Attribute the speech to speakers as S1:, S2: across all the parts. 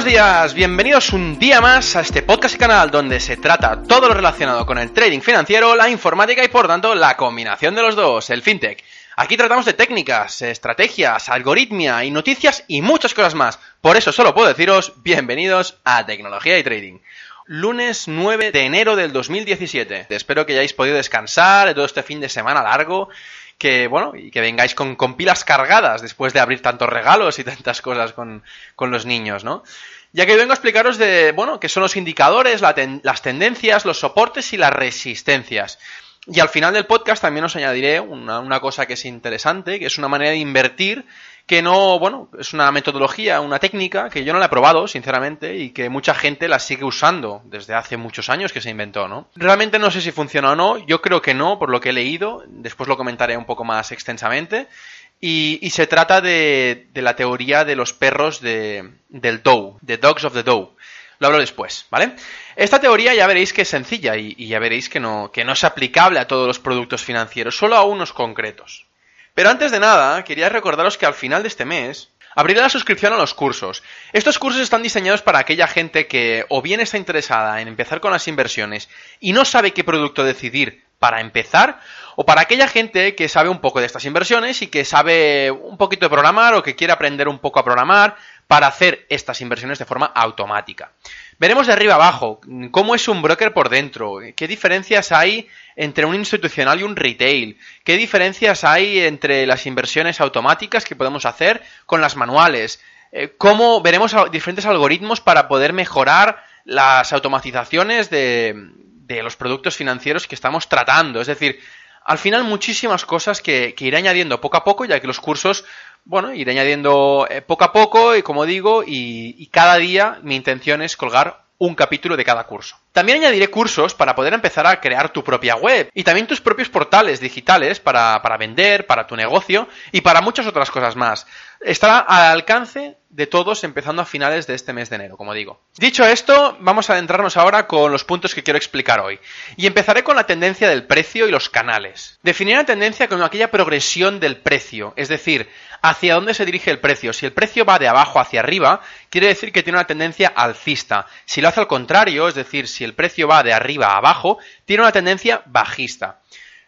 S1: Buenos días, bienvenidos un día más a este podcast y canal donde se trata todo lo relacionado con el trading financiero, la informática y por tanto la combinación de los dos, el fintech. Aquí tratamos de técnicas, estrategias, algoritmia y noticias y muchas cosas más. Por eso solo puedo deciros bienvenidos a Tecnología y Trading. Lunes 9 de enero del 2017. Espero que hayáis podido descansar de todo este fin de semana largo que, bueno, y que vengáis con, pilas cargadas después de abrir tantos regalos y tantas cosas con, los niños, ¿no? Ya que vengo a explicaros de, bueno, qué son los indicadores, las tendencias, los soportes y las resistencias. Y al final del podcast también os añadiré una, una cosa que es interesante, que es una manera de invertir que no, bueno, es una metodología, una técnica que yo no la he probado, sinceramente, y que mucha gente la sigue usando desde hace muchos años que se inventó, ¿no? Realmente no sé si funciona o no, yo creo que no, por lo que he leído, después lo comentaré un poco más extensamente, y, se trata de, la teoría de los perros de, del Dow, de Dogs of the Dow. Lo hablo después, ¿vale? Esta teoría ya veréis que es sencilla y, y ya veréis que no, que no es aplicable a todos los productos financieros, solo a unos concretos. Pero antes de nada, quería recordaros que al final de este mes abriré la suscripción a los cursos. Estos cursos están diseñados para aquella gente que o bien está interesada en empezar con las inversiones y no sabe qué producto decidir para empezar, o para aquella gente que sabe un poco de estas inversiones y que sabe un poquito de programar o que quiere aprender un poco a programar para hacer estas inversiones de forma automática. Veremos de arriba abajo cómo es un broker por dentro, qué diferencias hay entre un institucional y un retail, qué diferencias hay entre las inversiones automáticas que podemos hacer con las manuales, eh, cómo veremos diferentes algoritmos para poder mejorar las automatizaciones de, de los productos financieros que estamos tratando. Es decir, al final muchísimas cosas que, iré añadiendo poco a poco, ya que los cursos, bueno, iré añadiendo eh, poco a poco y como digo, y, cada día mi intención es colgar un capítulo de cada curso. También añadiré cursos para poder empezar a crear tu propia web y también tus propios portales digitales para, para vender, para tu negocio y para muchas otras cosas más. Estará al alcance de todos empezando a finales de este mes de enero, como digo. Dicho esto, vamos a adentrarnos ahora con los puntos que quiero explicar hoy. Y empezaré con la tendencia del precio y los canales. Definiré la tendencia como aquella progresión del precio, es decir, hacia dónde se dirige el precio. Si el precio va de abajo hacia arriba, quiere decir que tiene una tendencia alcista. Si lo hace al contrario, es decir, si el precio va de arriba a abajo, tiene una tendencia bajista.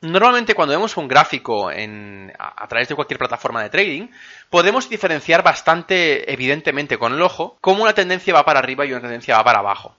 S1: Normalmente cuando vemos un gráfico a, través de cualquier plataforma de trading, podemos diferenciar bastante evidentemente con el ojo cómo una tendencia va para arriba y una tendencia va para abajo.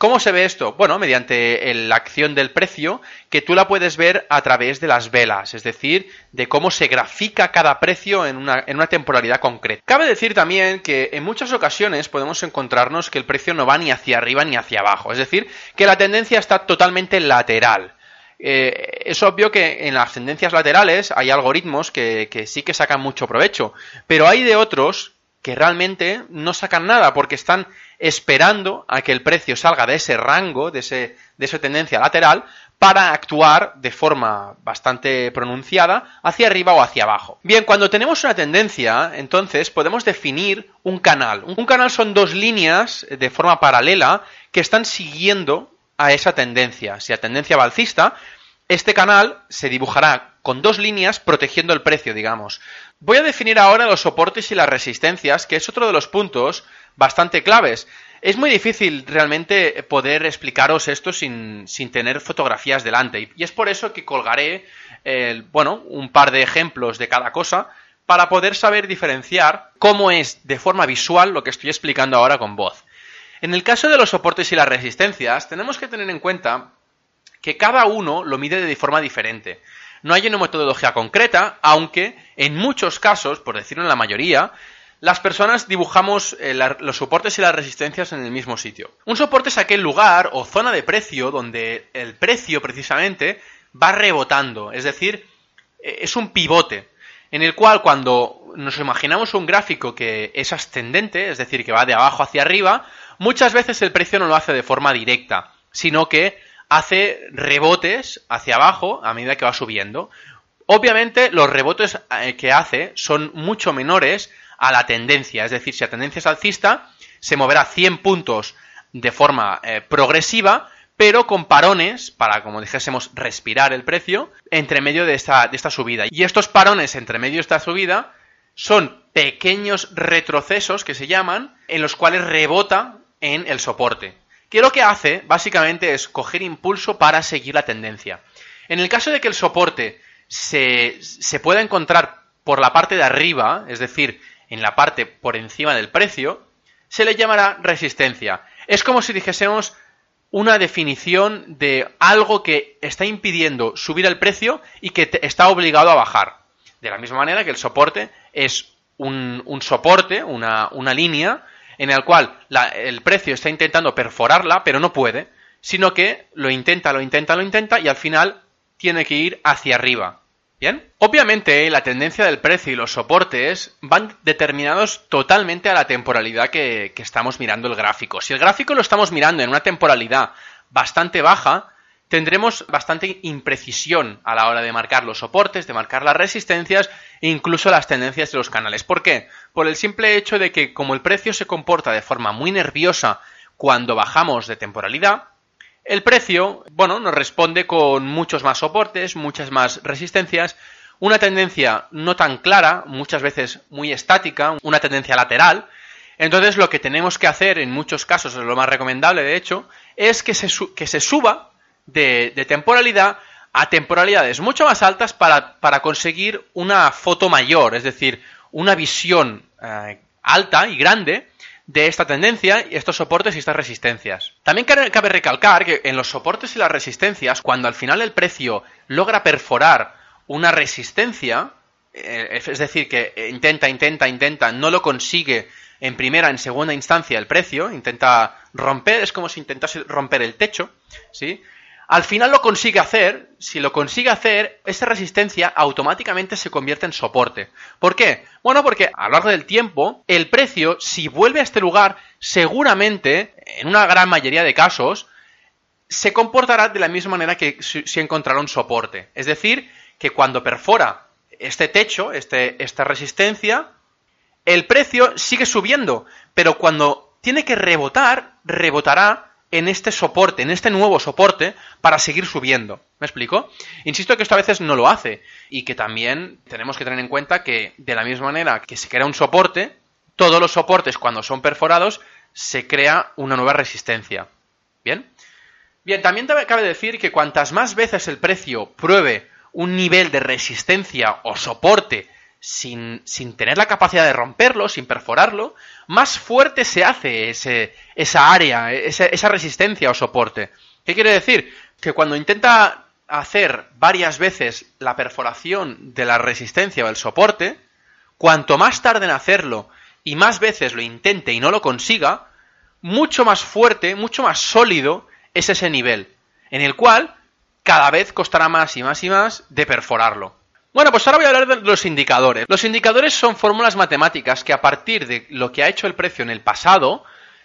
S1: ¿Cómo se ve esto? Bueno, mediante la acción del precio, que tú la puedes ver a través de las velas, es decir, de cómo se grafica cada precio en una, en una, temporalidad concreta. Cabe decir también que en muchas ocasiones podemos encontrarnos que el precio no va ni hacia arriba ni hacia abajo, es decir, que la tendencia está totalmente lateral. Eh, es obvio que en las tendencias laterales hay algoritmos que, sí que sacan mucho provecho, pero hay de otros que realmente no sacan nada porque están esperando a que el precio salga de ese rango, de, ese, de esa tendencia lateral, para actuar de forma bastante pronunciada hacia arriba o hacia abajo. Bien, cuando tenemos una tendencia, entonces podemos definir un canal. Un canal son dos líneas de forma paralela que están siguiendo a esa tendencia. Si la tendencia va alcista, este canal se dibujará con dos líneas protegiendo el precio, digamos. Voy a definir ahora los soportes y las resistencias, que es otro de los puntos bastante claves. Es muy difícil realmente poder explicaros esto sin, sin tener fotografías delante. Y es por eso que colgaré, bueno, un par de ejemplos de cada cosa para poder saber diferenciar cómo es de forma visual lo que estoy explicando ahora con voz. En el caso de los soportes y las resistencias, tenemos que tener en cuenta que cada uno lo mide de forma diferente. No hay una metodología concreta, aunque en muchos casos, por decirlo en la mayoría, las personas dibujamos eh, los soportes y las resistencias en el mismo sitio. Un soporte es aquel lugar o zona de precio donde el precio precisamente va rebotando, es decir, eh, es un pivote en el cual cuando nos imaginamos un gráfico que es ascendente, es decir, que va de abajo hacia arriba, muchas veces el precio no lo hace de forma directa, sino que hace rebotes hacia abajo a medida que va subiendo. Obviamente los rebotes eh, que hace son mucho menores a la tendencia, es decir, si la tendencia es alcista, se moverá 100 puntos de forma eh, progresiva, pero con parones para, como dijésemos, respirar el precio entre medio de esta, de esta subida. Y estos parones entre medio de esta subida son pequeños retrocesos que se llaman, en los cuales rebota en el soporte. Que lo que hace, básicamente, es coger impulso para seguir la tendencia. En el caso de que el soporte se, se pueda encontrar por la parte de arriba, es decir, en la parte por encima del precio, se le llamará resistencia. Es como si dijésemos una definición de algo que está impidiendo subir el precio y que está obligado a bajar. De la misma manera que el soporte es un, soporte, una, una, línea, en el cual el precio está intentando perforarla, pero no puede, sino que lo intenta, lo intenta, lo intenta y al final tiene que ir hacia arriba. ¿Bien? Obviamente la tendencia del precio y los soportes van determinados totalmente a la temporalidad que, estamos mirando el gráfico. Si el gráfico lo estamos mirando en una temporalidad bastante baja, tendremos bastante imprecisión a la hora de marcar los soportes, de marcar las resistencias e incluso las tendencias de los canales. ¿Por qué? Por el simple hecho de que como el precio se comporta de forma muy nerviosa cuando bajamos de temporalidad, el precio, bueno, nos responde con muchos más soportes, muchas más resistencias, una tendencia no tan clara, muchas veces muy estática, una tendencia lateral. Entonces lo que tenemos que hacer en muchos casos, es lo más recomendable de hecho, es que se, que se suba de, temporalidad a temporalidades mucho más altas para, conseguir una foto mayor, es decir, una visión eh, alta y grande de esta tendencia, estos soportes y estas resistencias. También cabe recalcar que en los soportes y las resistencias, cuando al final el precio logra perforar una resistencia, eh, es decir, que intenta, intenta, intenta, no lo consigue en primera, en segunda instancia el precio, intenta romper, es como si intentase romper el techo, ¿sí? Al final lo consigue hacer, si lo consigue hacer, esa resistencia automáticamente se convierte en soporte. ¿Por qué? Bueno, porque a lo largo del tiempo, el precio, si vuelve a este lugar, seguramente, en una gran mayoría de casos, se comportará de la misma manera que si encontrara un soporte. Es decir, que cuando perfora este techo, este, esta resistencia, el precio sigue subiendo, pero cuando tiene que rebotar, rebotará en este soporte, en este nuevo soporte, para seguir subiendo. ¿Me explico? Insisto que esto a veces no lo hace y que también tenemos que tener en cuenta que de la misma manera que se crea un soporte, todos los soportes cuando son perforados se crea una nueva resistencia. ¿Bien? Bien, también cabe decir que cuantas más veces el precio pruebe un nivel de resistencia o soporte sin, sin, tener la capacidad de romperlo, sin perforarlo, más fuerte se hace ese, esa área, esa, esa resistencia o soporte. ¿Qué quiere decir? Que cuando intenta hacer varias veces la perforación de la resistencia o el soporte, cuanto más tarde en hacerlo y más veces lo intente y no lo consiga, mucho más fuerte, mucho más sólido es ese nivel, en el cual cada vez costará más y más y más de perforarlo. Bueno, pues ahora voy a hablar de los indicadores. Los indicadores son fórmulas matemáticas que a partir de lo que ha hecho el precio en el pasado,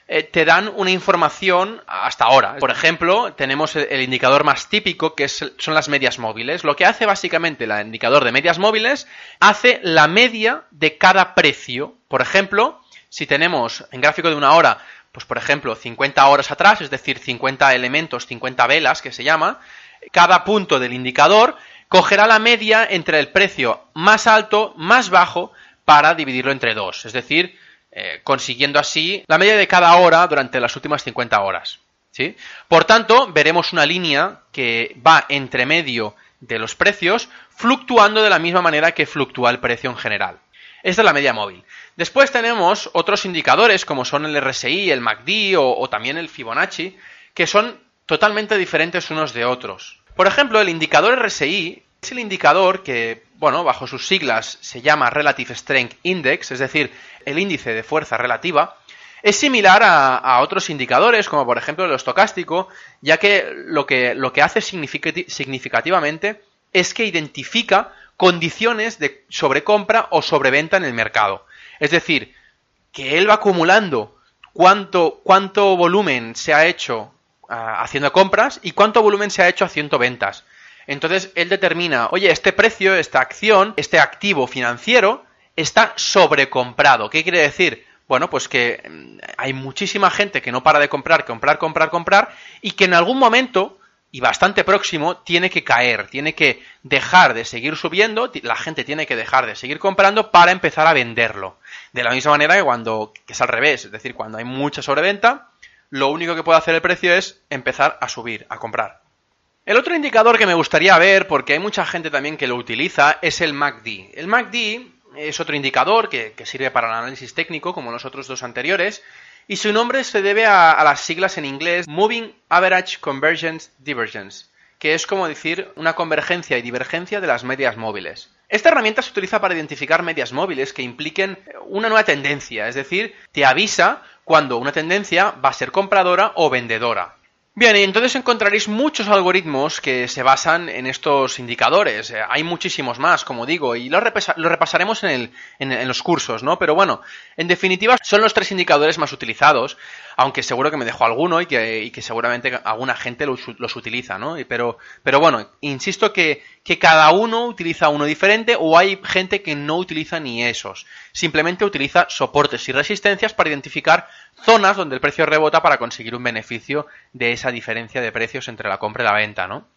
S1: eh, te dan una información hasta ahora. Por ejemplo, tenemos el, indicador más típico que son las medias móviles. Lo que hace básicamente el indicador de medias móviles, hace la media de cada precio. Por ejemplo, si tenemos en gráfico de una hora, pues por ejemplo, 50 horas atrás, es decir, 50 elementos, 50 velas que se llama, cada punto del indicador cogerá la media entre el precio más alto, más bajo, para dividirlo entre dos. Es decir, eh, consiguiendo así la media de cada hora durante las últimas 50 horas. ¿sí? Por tanto, veremos una línea que va entre medio de los precios, fluctuando de la misma manera que fluctúa el precio en general. Esta es la media móvil. Después tenemos otros indicadores como son el RSI, el MACD o, o también el Fibonacci, que son totalmente diferentes unos de otros. Por ejemplo, el indicador RSI es el indicador que, bueno, bajo sus siglas se llama Relative Strength Index, es decir, el índice de fuerza relativa. Es similar a, otros indicadores, como por ejemplo el estocástico, ya que lo que, lo que hace significativamente es que identifica condiciones de sobrecompra o sobreventa en el mercado. Es decir, que él va acumulando cuánto, cuánto volumen se ha hecho ah, haciendo compras y cuánto volumen se ha hecho haciendo ventas. Entonces él determina, oye, este precio, esta acción, este activo financiero está sobrecomprado. ¿Qué quiere decir? Bueno, pues que mm, hay muchísima gente que no para de comprar, comprar, comprar, comprar, y que en algún momento, y bastante próximo, tiene que caer, tiene que dejar de seguir subiendo, la gente tiene que dejar de seguir comprando para empezar a venderlo. De la misma manera que cuando, que es al revés, es decir, cuando hay mucha sobreventa, lo único que puede hacer el precio es empezar a subir, a comprar. El otro indicador que me gustaría ver, porque hay mucha gente también que lo utiliza, es el MACD. El MACD es otro indicador que, sirve para el análisis técnico, como los otros dos anteriores, y su nombre se debe a, las siglas en inglés Moving Average Convergence Divergence, que es como decir una convergencia y divergencia de las medias móviles. Esta herramienta se utiliza para identificar medias móviles que impliquen una nueva tendencia, es decir, te avisa cuando una tendencia va a ser compradora o vendedora. Bien, y entonces encontraréis muchos algoritmos que se basan en estos indicadores. Eh, hay muchísimos más, como digo, y los, repasaremos en, los cursos, ¿no? Pero bueno, en definitiva son los tres indicadores más utilizados, aunque seguro que me dejo alguno y que, seguramente alguna gente los, utiliza, ¿no? Pero, pero bueno, insisto que, que cada uno utiliza uno diferente o hay gente que no utiliza ni esos. Simplemente utiliza soportes y resistencias para identificar zonas donde el precio rebota para conseguir un beneficio de esa diferencia de precios entre la compra y la venta, ¿no?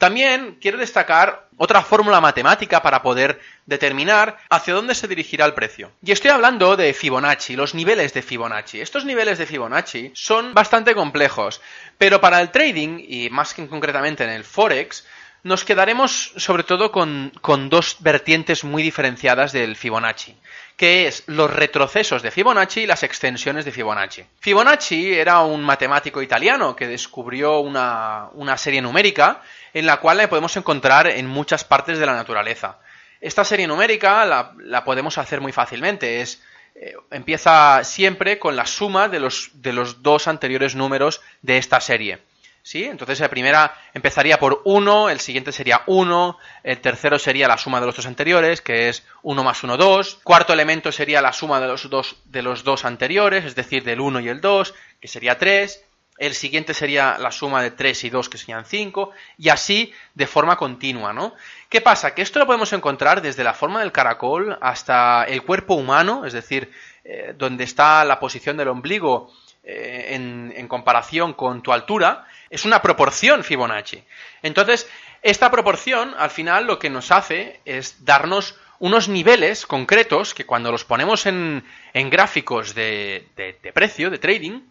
S1: También quiero destacar otra fórmula matemática para poder determinar hacia dónde se dirigirá el precio. Y estoy hablando de Fibonacci, los niveles de Fibonacci. Estos niveles de Fibonacci son bastante complejos, pero para el trading, y más que concretamente en el Forex, nos quedaremos sobre todo con, dos vertientes muy diferenciadas del Fibonacci, que es los retrocesos de Fibonacci y las extensiones de Fibonacci. Fibonacci era un matemático italiano que descubrió una, serie numérica en la cual la podemos encontrar en muchas partes de la naturaleza. Esta serie numérica la, podemos hacer muy fácilmente, es eh, empieza siempre con la suma de los, de los dos anteriores números de esta serie. ¿Sí? Entonces la primera empezaría por 1, el siguiente sería 1, el tercero sería la suma de los dos anteriores, que es 1 más 1, 2, cuarto elemento sería la suma de los dos, de los dos anteriores, es decir, del 1 y el 2, que sería 3, el siguiente sería la suma de 3 y 2, que serían 5, y así de forma continua, ¿no? ¿Qué pasa? Que esto lo podemos encontrar desde la forma del caracol hasta el cuerpo humano, es decir, eh, donde está la posición del ombligo eh, en, en comparación con tu altura, es una proporción Fibonacci. Entonces, esta proporción, al final, lo que nos hace es darnos unos niveles concretos que cuando los ponemos en, gráficos de, precio, de trading,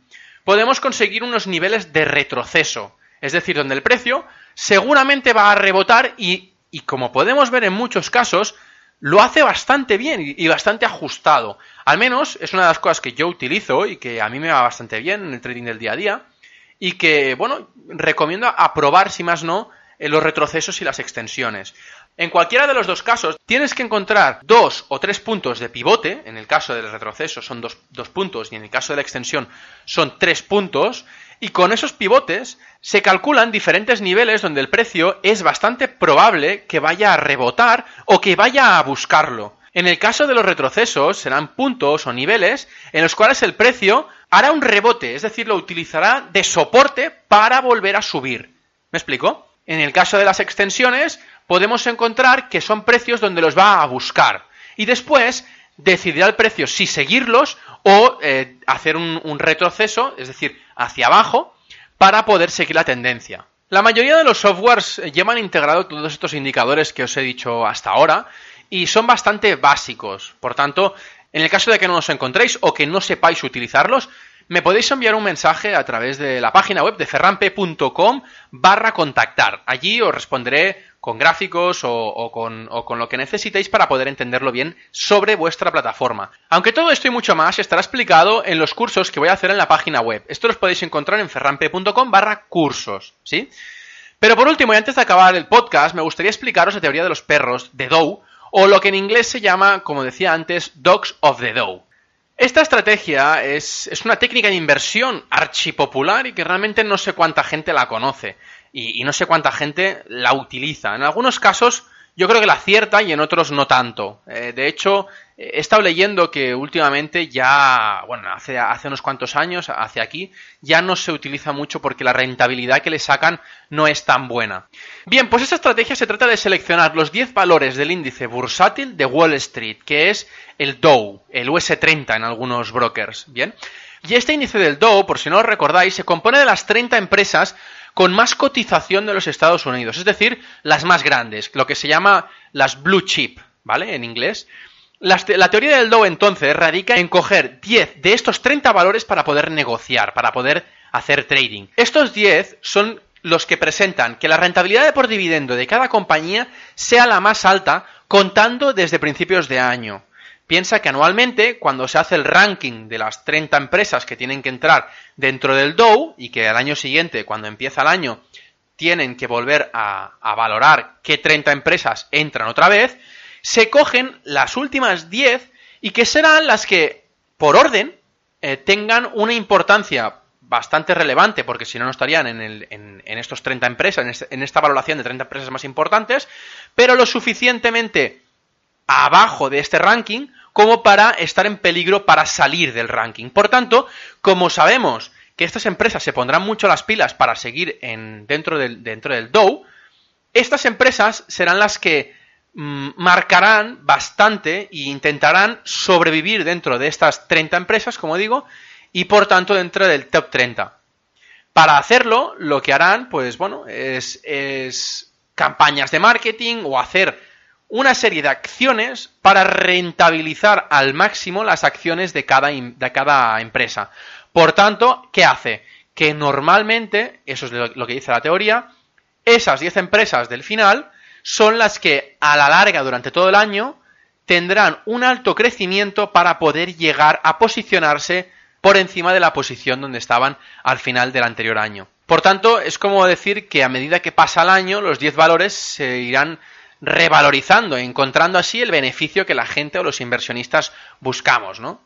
S1: podemos conseguir unos niveles de retroceso. Es decir, donde el precio seguramente va a rebotar y, y como podemos ver en muchos casos, lo hace bastante bien y bastante ajustado. Al menos es una de las cosas que yo utilizo y que a mí me va bastante bien en el trading del día a día y que, bueno, recomiendo aprobar, si más no, los retrocesos y las extensiones. En cualquiera de los dos casos, tienes que encontrar dos o tres puntos de pivote, en el caso del retroceso son dos, dos, puntos y en el caso de la extensión son tres puntos, y con esos pivotes se calculan diferentes niveles donde el precio es bastante probable que vaya a rebotar o que vaya a buscarlo. En el caso de los retrocesos serán puntos o niveles en los cuales el precio hará un rebote, es decir, lo utilizará de soporte para volver a subir. ¿Me explico? En el caso de las extensiones podemos encontrar que son precios donde los va a buscar y después decidirá el precio si seguirlos o eh, hacer un retroceso, es decir, hacia abajo, para poder seguir la tendencia. La mayoría de los softwares llevan integrado todos estos indicadores que os he dicho hasta ahora y son bastante básicos. Por tanto, en el caso de que no los encontréis o que no sepáis utilizarlos, me podéis enviar un mensaje a través de la página web de ferrampe.com barra contactar. Allí os responderé con gráficos o, con, lo que necesitéis para poder entenderlo bien sobre vuestra plataforma. Aunque todo esto y mucho más estará explicado en los cursos que voy a hacer en la página web. Esto los podéis encontrar en ferrampe.com barra cursos, ¿sí? Pero por último, y antes de acabar el podcast, me gustaría explicaros la teoría de los perros de Dow, o lo que en inglés se llama, como decía antes, Dogs of the Dow. Esta estrategia es, es una técnica de inversión archipopular y que realmente no sé cuánta gente la conoce y, no sé cuánta gente la utiliza. En algunos casos yo creo que la acierta y en otros no tanto. Eh, de hecho, he estado leyendo que últimamente ya, bueno, hace, unos cuantos años, hacia aquí, ya no se utiliza mucho porque la rentabilidad que le sacan no es tan buena. Bien, pues esta estrategia se trata de seleccionar los 10 valores del índice bursátil de Wall Street, que es el Dow, el US30 en algunos brokers, ¿bien? Y este índice del Dow, por si no lo recordáis, se compone de las 30 empresas con más cotización de los Estados Unidos, es decir, las más grandes, lo que se llama las blue chip, ¿vale? En inglés. La, teoría del Dow entonces radica en coger 10 de estos 30 valores para poder negociar, para poder hacer trading. Estos 10 son los que presentan que la rentabilidad por dividendo de cada compañía sea la más alta contando desde principios de año. Piensa que anualmente, cuando se hace el ranking de las 30 empresas que tienen que entrar dentro del Dow y que al año siguiente, cuando empieza el año, tienen que volver a, valorar qué 30 empresas entran otra vez, se cogen las últimas 10 y que serán las que, por orden, eh, tengan una importancia bastante relevante, porque si no, no estarían en, el, en, estos 30 empresas, en, en esta valoración de 30 empresas más importantes, pero lo suficientemente abajo de este ranking como para estar en peligro para salir del ranking. Por tanto, como sabemos que estas empresas se pondrán mucho las pilas para seguir en, dentro, del, dentro del Dow, estas empresas serán las que mm, marcarán bastante e intentarán sobrevivir dentro de estas 30 empresas, como digo, y por tanto dentro del top 30. Para hacerlo, lo que harán, pues bueno, es, es campañas de marketing o hacer una serie de acciones para rentabilizar al máximo las acciones de cada, de cada empresa. Por tanto, ¿qué hace? Que normalmente, eso es lo que dice la teoría, esas 10 empresas del final son las que a la larga durante todo el año tendrán un alto crecimiento para poder llegar a posicionarse por encima de la posición donde estaban al final del anterior año. Por tanto, es como decir que a medida que pasa el año, los 10 valores se irán revalorizando, encontrando así el beneficio que la gente o los inversionistas buscamos, ¿no?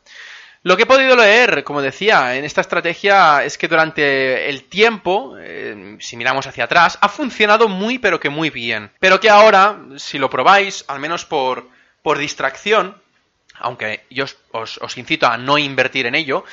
S1: Lo que he podido leer, como decía, en esta estrategia es que durante el tiempo, eh, si miramos hacia atrás, ha funcionado muy pero que muy bien. Pero que ahora, si lo probáis, al menos por, por distracción, aunque yo os, incito a no invertir en ello,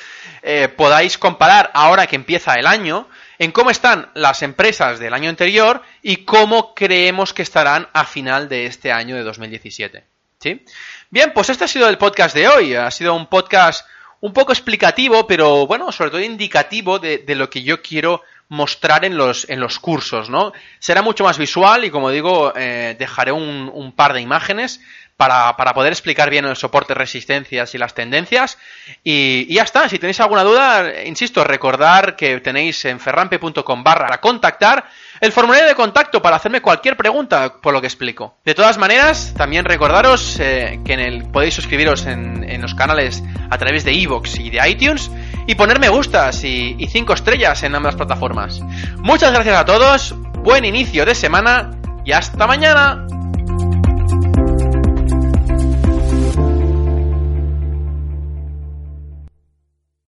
S1: eh, podáis comparar ahora que empieza el año en cómo están las empresas del año anterior y cómo creemos que estarán a final de este año de 2017. ¿Sí? Bien, pues este ha sido el podcast de hoy. Ha sido un podcast un poco explicativo, pero bueno, sobre todo indicativo de, lo que yo quiero mostrar en los, en los cursos, ¿no? Será mucho más visual y como digo, eh, dejaré un, un, par de imágenes para, poder explicar bien el soporte, resistencias y las tendencias. Y, y, ya está, si tenéis alguna duda, insisto, recordar que tenéis en ferrampe.com barra contactar el formulario de contacto para hacerme cualquier pregunta por lo que explico. De todas maneras, también recordaros eh, que en el, podéis suscribiros en, los canales a través de iVoox y de iTunes y poner me gustas y 5 estrellas en ambas plataformas. Muchas gracias a todos, buen inicio de semana y hasta mañana.